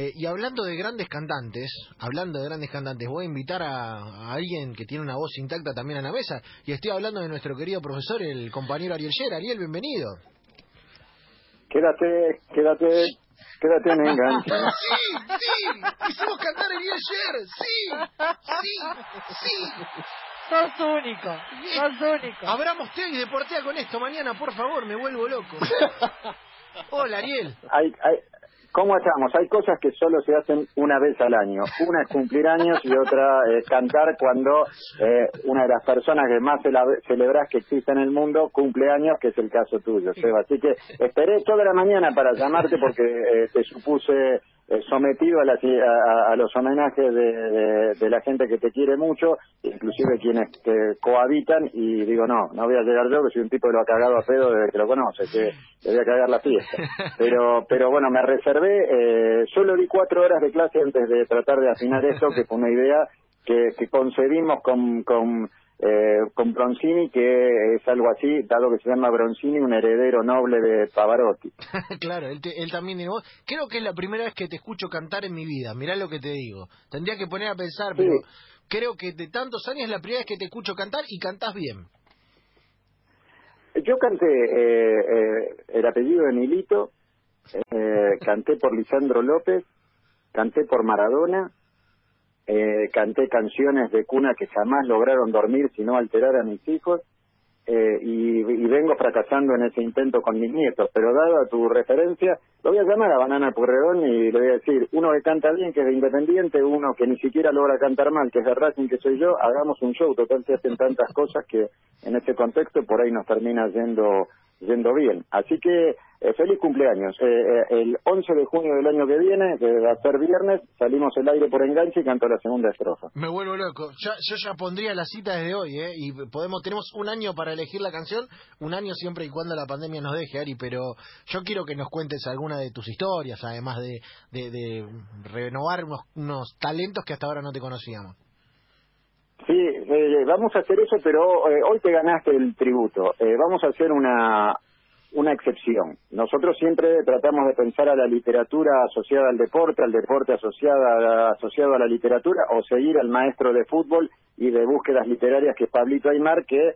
Eh, y hablando de grandes cantantes, hablando de grandes cantantes, voy a invitar a, a alguien que tiene una voz intacta también a la mesa. Y estoy hablando de nuestro querido profesor, el compañero Ariel Yer. Ariel, bienvenido. Quédate, quédate, quédate en enganche. Sí, sí, hicimos cantar Ariel Yer, sí, sí, sí. Sos único, sos único. Abramos té y deportea con esto mañana, por favor, me vuelvo loco. Hola, Ariel. Hay, hay, ¿Cómo estamos? Hay cosas que solo se hacen una vez al año. Una es cumplir años y otra es cantar cuando eh, una de las personas que más celebras que existe en el mundo cumple años, que es el caso tuyo, Seba. Así que esperé toda la mañana para llamarte porque eh, te supuse sometido a, a, los homenajes de, de, la gente que te quiere mucho, inclusive quienes te cohabitan, y digo, no, no voy a llegar yo, que soy un tipo que lo ha cagado a pedo desde que lo conoce, que le voy a cagar la fiesta. Pero, pero bueno, me reservé, eh, solo di cuatro horas de clase antes de tratar de afinar esto, que fue una idea que, que concebimos con, con eh, con Bronzini, que es algo así, dado que se llama Bronzini, un heredero noble de Pavarotti. claro, él, él también. Creo que es la primera vez que te escucho cantar en mi vida, mirá lo que te digo. Tendría que poner a pensar, pero creo que de tantos años es la primera vez que te escucho cantar y cantás bien. Yo canté eh, eh, el apellido de Milito, eh, canté por Lisandro López, canté por Maradona, eh, canté canciones de cuna que jamás lograron dormir sino alterar a mis hijos eh, y, vengo fracasando en ese intento con mis nietos, pero dada tu referencia, lo voy a llamar a Banana Purredón y le voy a decir, uno que canta bien, que es de Independiente, uno que ni siquiera logra cantar mal, que es de Racing, que soy yo, hagamos un show, total se hacen tantas cosas que en ese contexto por ahí nos termina yendo yendo bien. Así que eh, feliz cumpleaños. Eh, eh, el 11 de junio del año que viene, que va a ser viernes, salimos el aire por enganche y canto la segunda estrofa. Me vuelvo loco. yo ya pondría la cita desde hoy, ¿eh? Y podemos, tenemos un año para elegir la canción, un año siempre y cuando la pandemia nos deje, Ari, pero yo quiero que nos cuentes alguna de tus historias, además de, de, renovar unos, unos talentos que hasta ahora no te conocíamos. Sí, eh, vamos a hacer eso, pero eh, hoy te ganaste el tributo. Eh, vamos a hacer una, una excepción. Nosotros siempre tratamos de pensar a la literatura asociada al deporte, al deporte asociada, asociado a la literatura, o seguir al maestro de fútbol y de búsquedas literarias que es Pablito Aymar, que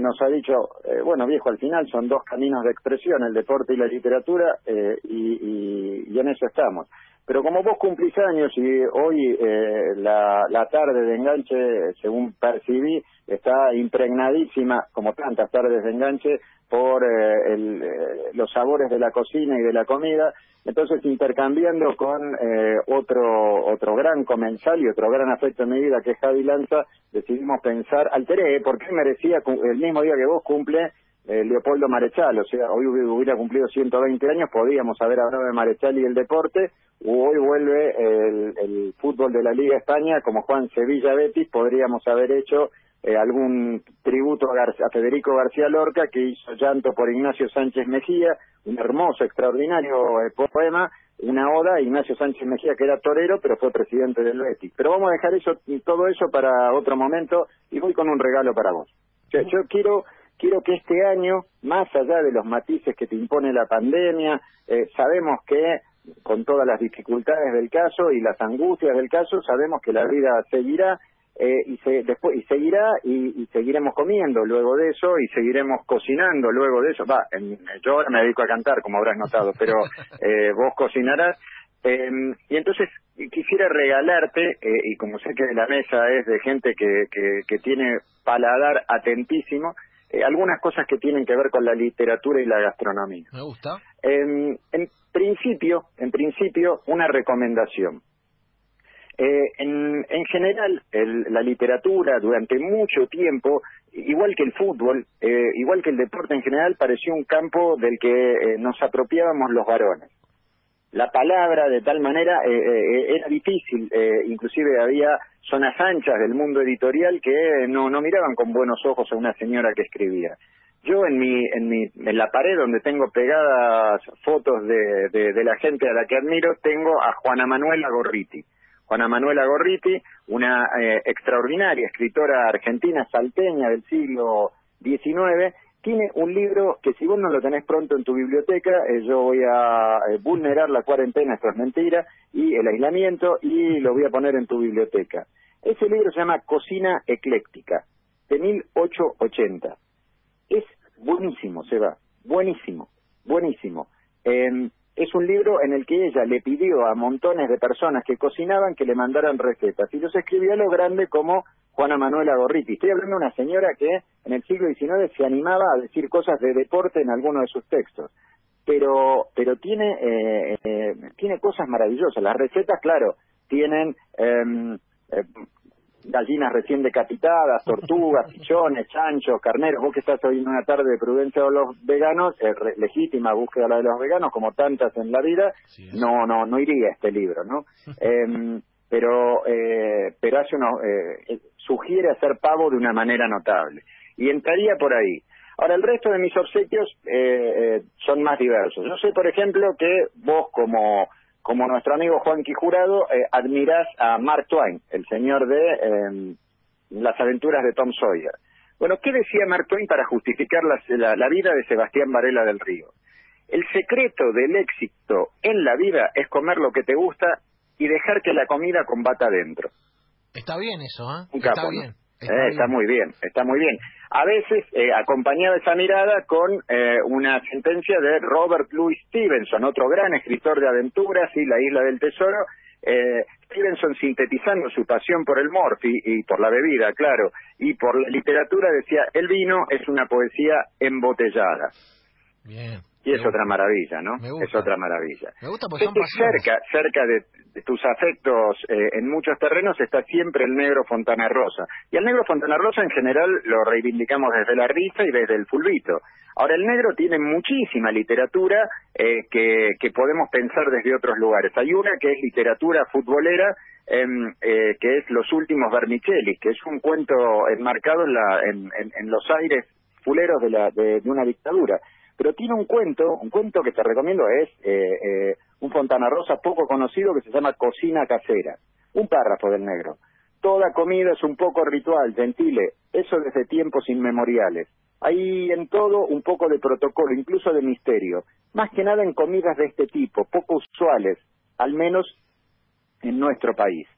nos ha dicho, bueno viejo, al final son dos caminos de expresión, el deporte y la literatura, y, y en eso estamos. Pero como vos cumplís años y hoy eh, la, tarde de enganche, según percibí, está impregnadísima, como tantas tardes de enganche, por eh, el, eh, los sabores de la cocina y de la comida. Entonces, intercambiando con eh, otro otro gran comensal y otro gran afecto en mi vida, que es Javi Lanza, decidimos pensar, alteré, ¿por qué merecía el mismo día que vos cumple eh, Leopoldo Marechal, o sea, hoy hubiera cumplido 120 años, podíamos haber hablado de Marechal y el deporte, hoy vuelve el, el fútbol de la Liga España, como Juan Sevilla Betis, podríamos haber hecho eh, algún tributo a, Federico García Lorca, que hizo llanto por Ignacio Sánchez Mejía, un hermoso, extraordinario eh, poema, una oda Ignacio Sánchez Mejía, que era torero, pero fue presidente del Betis. Pero vamos a dejar eso todo eso para otro momento, y voy con un regalo para vos. yo quiero quiero que este año, más allá de los matices que te impone la pandemia, eh, sabemos que con todas las dificultades del caso y las angustias del caso, sabemos que la vida seguirá eh, y después y seguirá y, seguiremos comiendo luego de eso y seguiremos cocinando luego de eso. Va, yo ahora me dedico a cantar, como habrás notado, pero eh, vos cocinarás. Em, y entonces quisiera regalarte, y como sé que la mesa es de gente que, que, que tiene paladar atentísimo, eh, algunas cosas que tienen que ver con la literatura y la gastronomía. Me gusta. en principio, en principio, una recomendación. Eh, en, en, general, la literatura durante mucho tiempo, igual que el fútbol, eh, igual que el deporte en general, pareció un campo del que nos apropiábamos los varones la palabra de tal manera eh, eh, era difícil, eh, inclusive había zonas anchas del mundo editorial que no, no miraban con buenos ojos a una señora que escribía. Yo en mi, en mi, en la pared donde tengo pegadas fotos de, de, la gente a la que admiro, tengo a Juana Manuela Gorriti. Juana Manuela Gorriti, una extraordinaria escritora argentina salteña del siglo XIX, tiene un libro que si vos no lo tenés pronto en tu biblioteca, eh, yo voy a eh, vulnerar la cuarentena, esto es mentira, y el aislamiento, y lo voy a poner en tu biblioteca. Ese libro se llama Cocina Ecléctica, de 1880. Es buenísimo, Seba, buenísimo, buenísimo. Em, es un libro en el que ella le pidió a montones de personas que cocinaban que le mandaran recetas y los escribió a lo grande como Juana Manuela Gorriti. Estoy hablando de una señora que en el siglo XIX se animaba a decir cosas de deporte en alguno de sus textos. Pero, pero tiene, eh, eh, tiene cosas maravillosas. Las recetas, claro, tienen em, eh, gallinas recién decapitadas, tortugas, pichones, chanchos, carneros. Vos que estás hoy en una tarde de prudencia de los veganos, eh, legítima búsqueda la de los veganos, como tantas en la vida, no, no, no iría este libro, ¿no? eh, pero, eh, pero hace uno, eh, sugiere hacer pavo de una manera notable. Y entraría por ahí. Ahora, el resto de mis obsequios eh, eh son más diversos. Yo sé, por ejemplo, que vos como como nuestro amigo Juan Quijurado, eh, admirás a Mark Twain, el señor de eh, las aventuras de Tom Sawyer. Bueno, ¿qué decía Mark Twain para justificar la, la, vida de Sebastián Varela del Río? El secreto del éxito en la vida es comer lo que te gusta y dejar que la comida combata adentro. Está bien eso, ¿eh? está, bien. Eh, está muy bien, está muy bien a veces eh, acompañada esa mirada con eh, una sentencia de Robert Louis Stevenson, otro gran escritor de aventuras y La Isla del Tesoro. Eh, Stevenson sintetizando su pasión por el morfi y por la bebida, claro, y por la literatura decía, el vino es una poesía embotellada. Bien. Y es otra maravilla, ¿no? Es otra maravilla. Me gusta porque cerca, cerca de, tus afectos eh, en muchos terrenos está siempre el negro Fontana Rosa. Y el negro Fontana Rosa en general lo reivindicamos desde la risa y desde el fulbito. Ahora, el negro tiene muchísima literatura eh, que, que podemos pensar desde otros lugares. Hay una que es literatura futbolera, em, eh, que es Los últimos Vermicelli, que es un cuento enmarcado en, la, en, en, los aires fuleros de, la, de una dictadura pero tiene un cuento, un cuento que te recomiendo es eh, eh, un Fontana Rosa poco conocido que se llama Cocina Casera, un párrafo del negro. Toda comida es un poco ritual, gentile, eso desde tiempos inmemoriales. Hay en todo un poco de protocolo, incluso de misterio, más que nada en comidas de este tipo, poco usuales, al menos en nuestro país.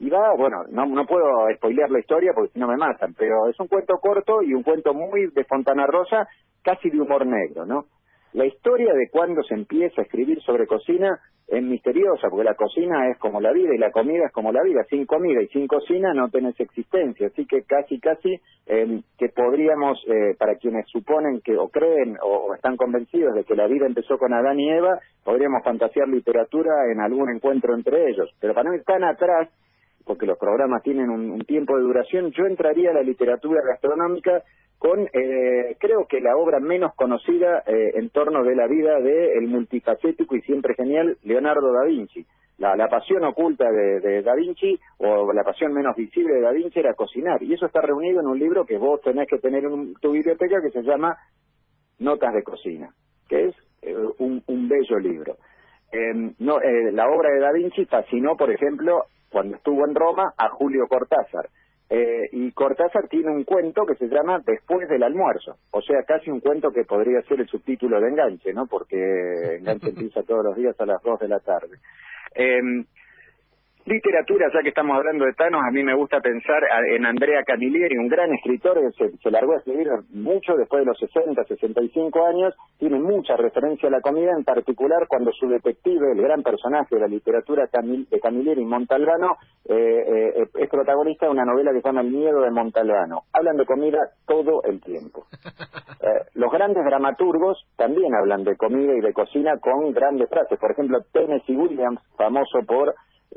Y va, bueno, no, no puedo spoilear la historia porque si no me matan, pero es un cuento corto y un cuento muy de Fontana Rosa casi de humor negro, ¿no? La historia de cuando se empieza a escribir sobre cocina es misteriosa, porque la cocina es como la vida y la comida es como la vida. Sin comida y sin cocina no tenés existencia. Así que casi, casi em, que podríamos, eh, para quienes suponen que o creen o, están convencidos de que la vida empezó con Adán y Eva, podríamos fantasear literatura en algún encuentro entre ellos. Pero para no ir tan atrás, porque los programas tienen un tiempo de duración, yo entraría a la literatura gastronómica con eh, creo que la obra menos conocida eh, en torno de la vida del el multifacético y siempre genial Leonardo da Vinci. La, la pasión oculta de, da Vinci o la pasión menos visible de da Vinci era cocinar y eso está reunido en un libro que vos tenés que tener en tu biblioteca que se llama Notas de Cocina, que es eh, un, un, bello libro. Em, no, la obra de da Vinci fascinó, por ejemplo, cuando estuvo en Roma a Julio Cortázar eh, y Cortázar tiene un cuento que se llama Después del almuerzo, o sea, casi un cuento que podría ser el subtítulo de Enganche, ¿no? Porque Enganche empieza todos los días a las dos de la tarde. Eh, Literatura, ya que estamos hablando de Thanos, a mí me gusta pensar en Andrea Camilleri, un gran escritor que se, largó a escribir mucho después de los 60, 65 años, tiene mucha referencia a la comida, en particular cuando su detective, el gran personaje de la literatura de Camilleri, Montalbano, eh, eh, es protagonista de una novela que se llama El miedo de Montalbano. Hablan de comida todo el tiempo. Eh, los grandes dramaturgos también hablan de comida y de cocina con grandes frases. Por ejemplo, Tennessee Williams, famoso por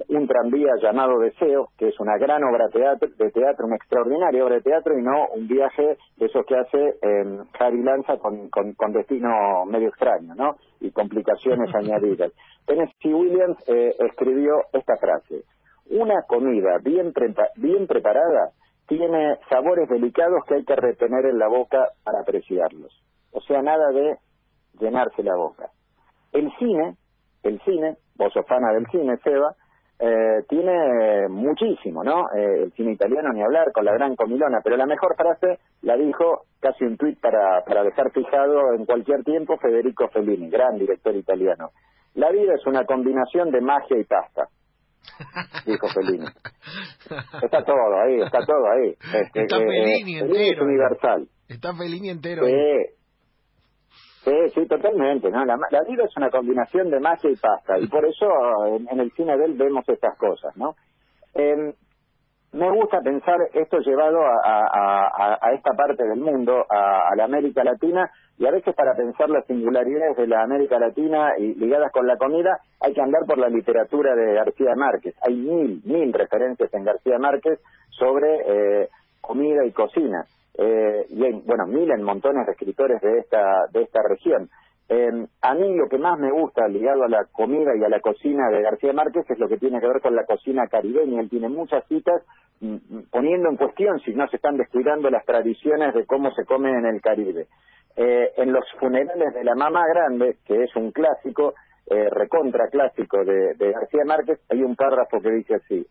un tranvía llamado Deseo, que es una gran obra de teatro, una extraordinaria obra de teatro y no un viaje de esos que hace eh, Harry Lanza con, con, destino medio extraño, ¿no? Y complicaciones añadidas. Tennessee Williams eh, escribió esta frase, una comida bien, bien preparada tiene sabores delicados que hay que retener en la boca para apreciarlos. O sea, nada de llenarse la boca. El cine, el cine, vos sos fana del cine, Seba, eh, tiene muchísimo, ¿no? Eh, el cine italiano ni hablar con la gran comilona, pero la mejor frase la dijo casi un tuit para, para dejar fijado en cualquier tiempo Federico Fellini, gran director italiano. La vida es una combinación de magia y pasta, dijo Fellini. Está todo ahí, está todo ahí. Este, está Fellini entero. Es universal. Está Fellini entero. Sí. Sí, sí, totalmente. ¿no? La, vida es una combinación de magia y pasta, y por eso en, el cine de él vemos estas cosas, ¿no? Eh, me gusta pensar esto llevado a, a, esta parte del mundo, a, la América Latina, y a veces para pensar las singularidades de la América Latina y ligadas con la comida, hay que andar por la literatura de García Márquez. Hay mil, mil referencias en García Márquez sobre eh, comida y cocina eh, y hay, bueno, mil en montones de escritores de esta, de esta región. Eh, a mí lo que más me gusta ligado a la comida y a la cocina de García Márquez es lo que tiene que ver con la cocina caribeña. Él tiene muchas citas mm, mm, poniendo en cuestión si no se están descuidando las tradiciones de cómo se come en el Caribe. Eh, en los funerales de la mamá grande, que es un clásico, eh, recontra clásico de García Márquez, hay un párrafo que dice así.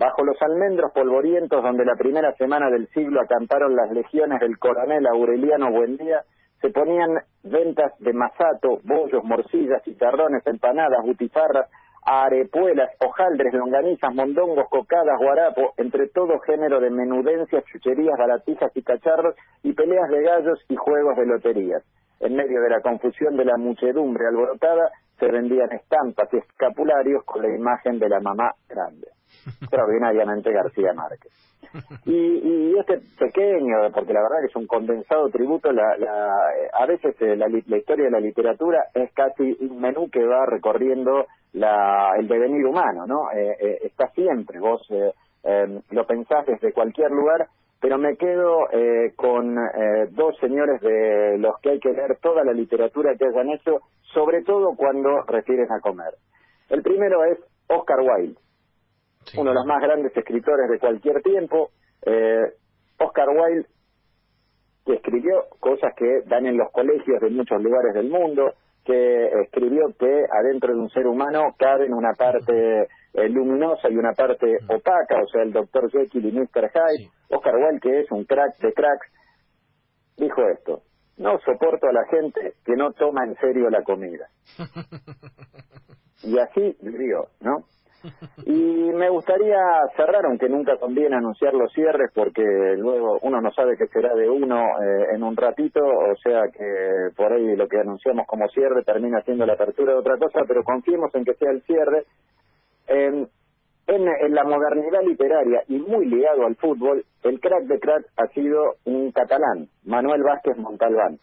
Bajo los almendros polvorientos donde la primera semana del siglo acamparon las legiones del coronel Aureliano Buendía, se ponían ventas de masato, bollos, morcillas, chicharrones, empanadas, butifarras, arepuelas, hojaldres, longanizas, mondongos, cocadas, guarapo, entre todo género de menudencias, chucherías, baratijas y cacharros, y peleas de gallos y juegos de loterías. En medio de la confusión de la muchedumbre alborotada, se vendían estampas y escapularios con la imagen de la mamá grande extraordinariamente García Márquez. Y, este pequeño, porque la verdad que es un condensado tributo, la, la, a veces eh, la, la, historia de la literatura es casi un menú que va recorriendo la, el devenir humano, ¿no? Eh, eh, está siempre, vos em, lo pensás desde cualquier lugar, pero me quedo con dos señores de los que hay que leer toda la literatura que hayan hecho, sobre todo cuando refieren a comer. El primero es Oscar Wilde uno de los más grandes escritores de cualquier tiempo. Eh, Oscar Wilde, que escribió cosas que dan en los colegios de muchos lugares del mundo, que escribió que adentro de un ser humano caben una parte eh, luminosa y una parte opaca, o sea, el Dr. Jekyll y Mr. Hyde. Oscar Wilde, que es un crack de cracks, dijo esto. No soporto a la gente que no toma en serio la comida. y así vivió, ¿no? Y me gustaría cerrar, aunque nunca conviene anunciar los cierres, porque luego uno no sabe qué será de uno eh, en un ratito, o sea que por ahí lo que anunciamos como cierre termina siendo la apertura de otra cosa, pero confiemos en que sea el cierre. en, en, la modernidad literaria y muy ligado al fútbol, el crack de crack ha sido un catalán, Manuel Vázquez Montalbán.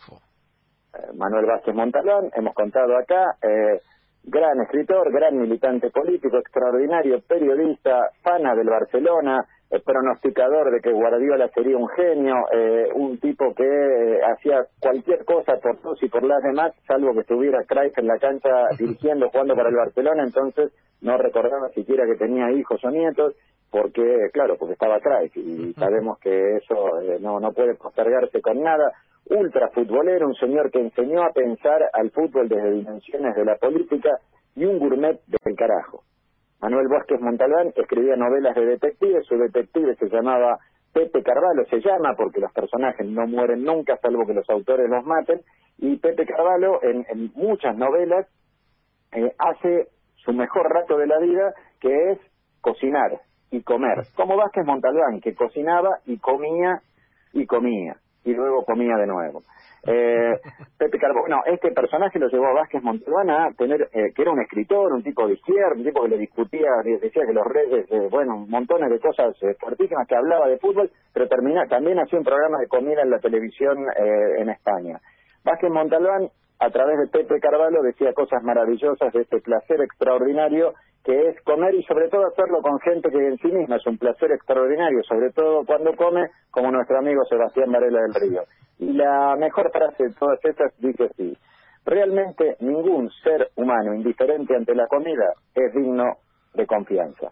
Eh, Manuel Vázquez Montalbán, hemos contado acá, eh, gran escritor, gran militante político, extraordinario periodista, fana del Barcelona, eh, pronosticador de que Guardiola sería un genio, eh, un tipo que eh, hacía cualquier cosa por todos y por las demás, salvo que estuviera Cruyff en la cancha dirigiendo, jugando para el Barcelona, entonces no recordaba siquiera que tenía hijos o nietos, porque, claro, porque estaba Cruyff y sabemos que eso no, no puede postergarse con nada ultra futbolero, un señor que enseñó a pensar al fútbol desde dimensiones de la política y un gourmet del carajo. Manuel Vázquez Montalbán escribía novelas de detectives, su detective se llamaba Pepe Carvalho, se llama porque los personajes no mueren nunca, salvo que los autores los maten, y Pepe Carvalho en, muchas novelas eh, hace su mejor rato de la vida, que es cocinar y comer, como Vázquez Montalbán, que cocinaba y comía y comía y luego comía de nuevo. Eh, Pepe Carbo, no, este personaje lo llevó a Vázquez Montalbán a tener, eh, que era un escritor, un tipo de izquierda, un tipo que le discutía, decía que los reyes, eh, bueno, montones de cosas eh, fuertísimas, que hablaba de fútbol, pero termina, también hacía un programa de comida en la televisión en España. Vázquez Montalbán, a través de Pepe Carvalho, decía cosas maravillosas de este placer extraordinario que es comer y sobre todo hacerlo con gente que en sí misma es un placer extraordinario, sobre todo cuando come, como nuestro amigo Sebastián Varela del Río. Y la mejor frase de todas estas dice así, realmente ningún ser humano indiferente ante la comida es digno de confianza.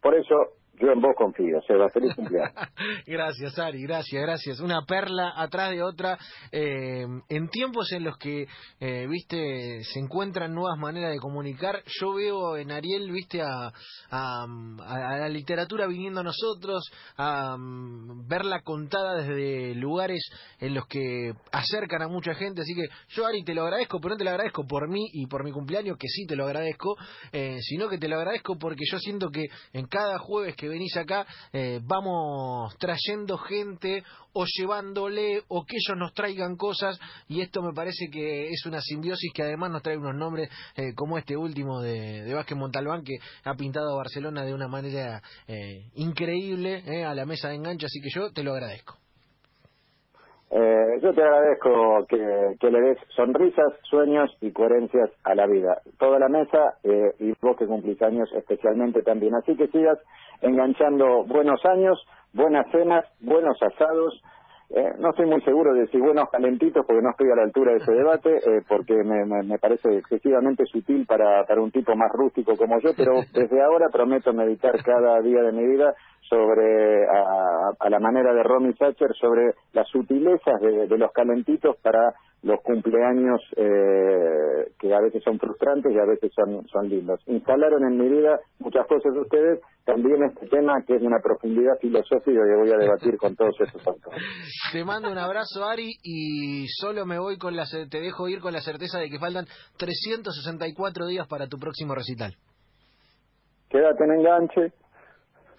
Por eso Yo en vos confío, Seba, feliz cumpleaños. gracias, Ari, gracias, gracias. Una perla atrás de otra. Eh, en tiempos en los que, eh, viste, se encuentran nuevas maneras de comunicar, yo veo en Ariel, viste, a, a, la literatura viniendo a nosotros, a, verla contada desde lugares en los que acercan a mucha gente. Así que yo, Ari, te lo agradezco, pero no te lo agradezco por mí y por mi cumpleaños, que sí te lo agradezco, eh, sino que te lo agradezco porque yo siento que en cada jueves que que venís acá, eh, vamos trayendo gente o llevándole o que ellos nos traigan cosas y esto me parece que es una simbiosis que además nos trae unos nombres eh, como este último de, de Vázquez Montalbán que ha pintado Barcelona de una manera eh, increíble a la mesa de enganche, así que yo te lo agradezco. yo te agradezco que, le des sonrisas, sueños y coherencias a la vida. Toda la mesa y vos que cumplís años especialmente también. Así que sigas enganchando buenos años, buenas cenas, buenos asados. Eh, no estoy muy seguro de si buenos calentitos, porque no estoy a la altura de ese debate, eh, porque me, me, parece excesivamente sutil para, para un tipo más rústico como yo, pero desde ahora prometo meditar cada día de mi vida sobre, a, la manera de Romy Thatcher, sobre las sutilezas de, de los calentitos para los cumpleaños eh, que a veces son frustrantes y a veces son, son lindos. Instalaron en mi vida muchas cosas de ustedes, también este tema que es una profundidad filosófica que voy a debatir con todos esos autores. Te mando un abrazo, Ari, y solo me voy con la, te dejo ir con la certeza de que faltan 364 días para tu próximo recital. Quédate en enganche,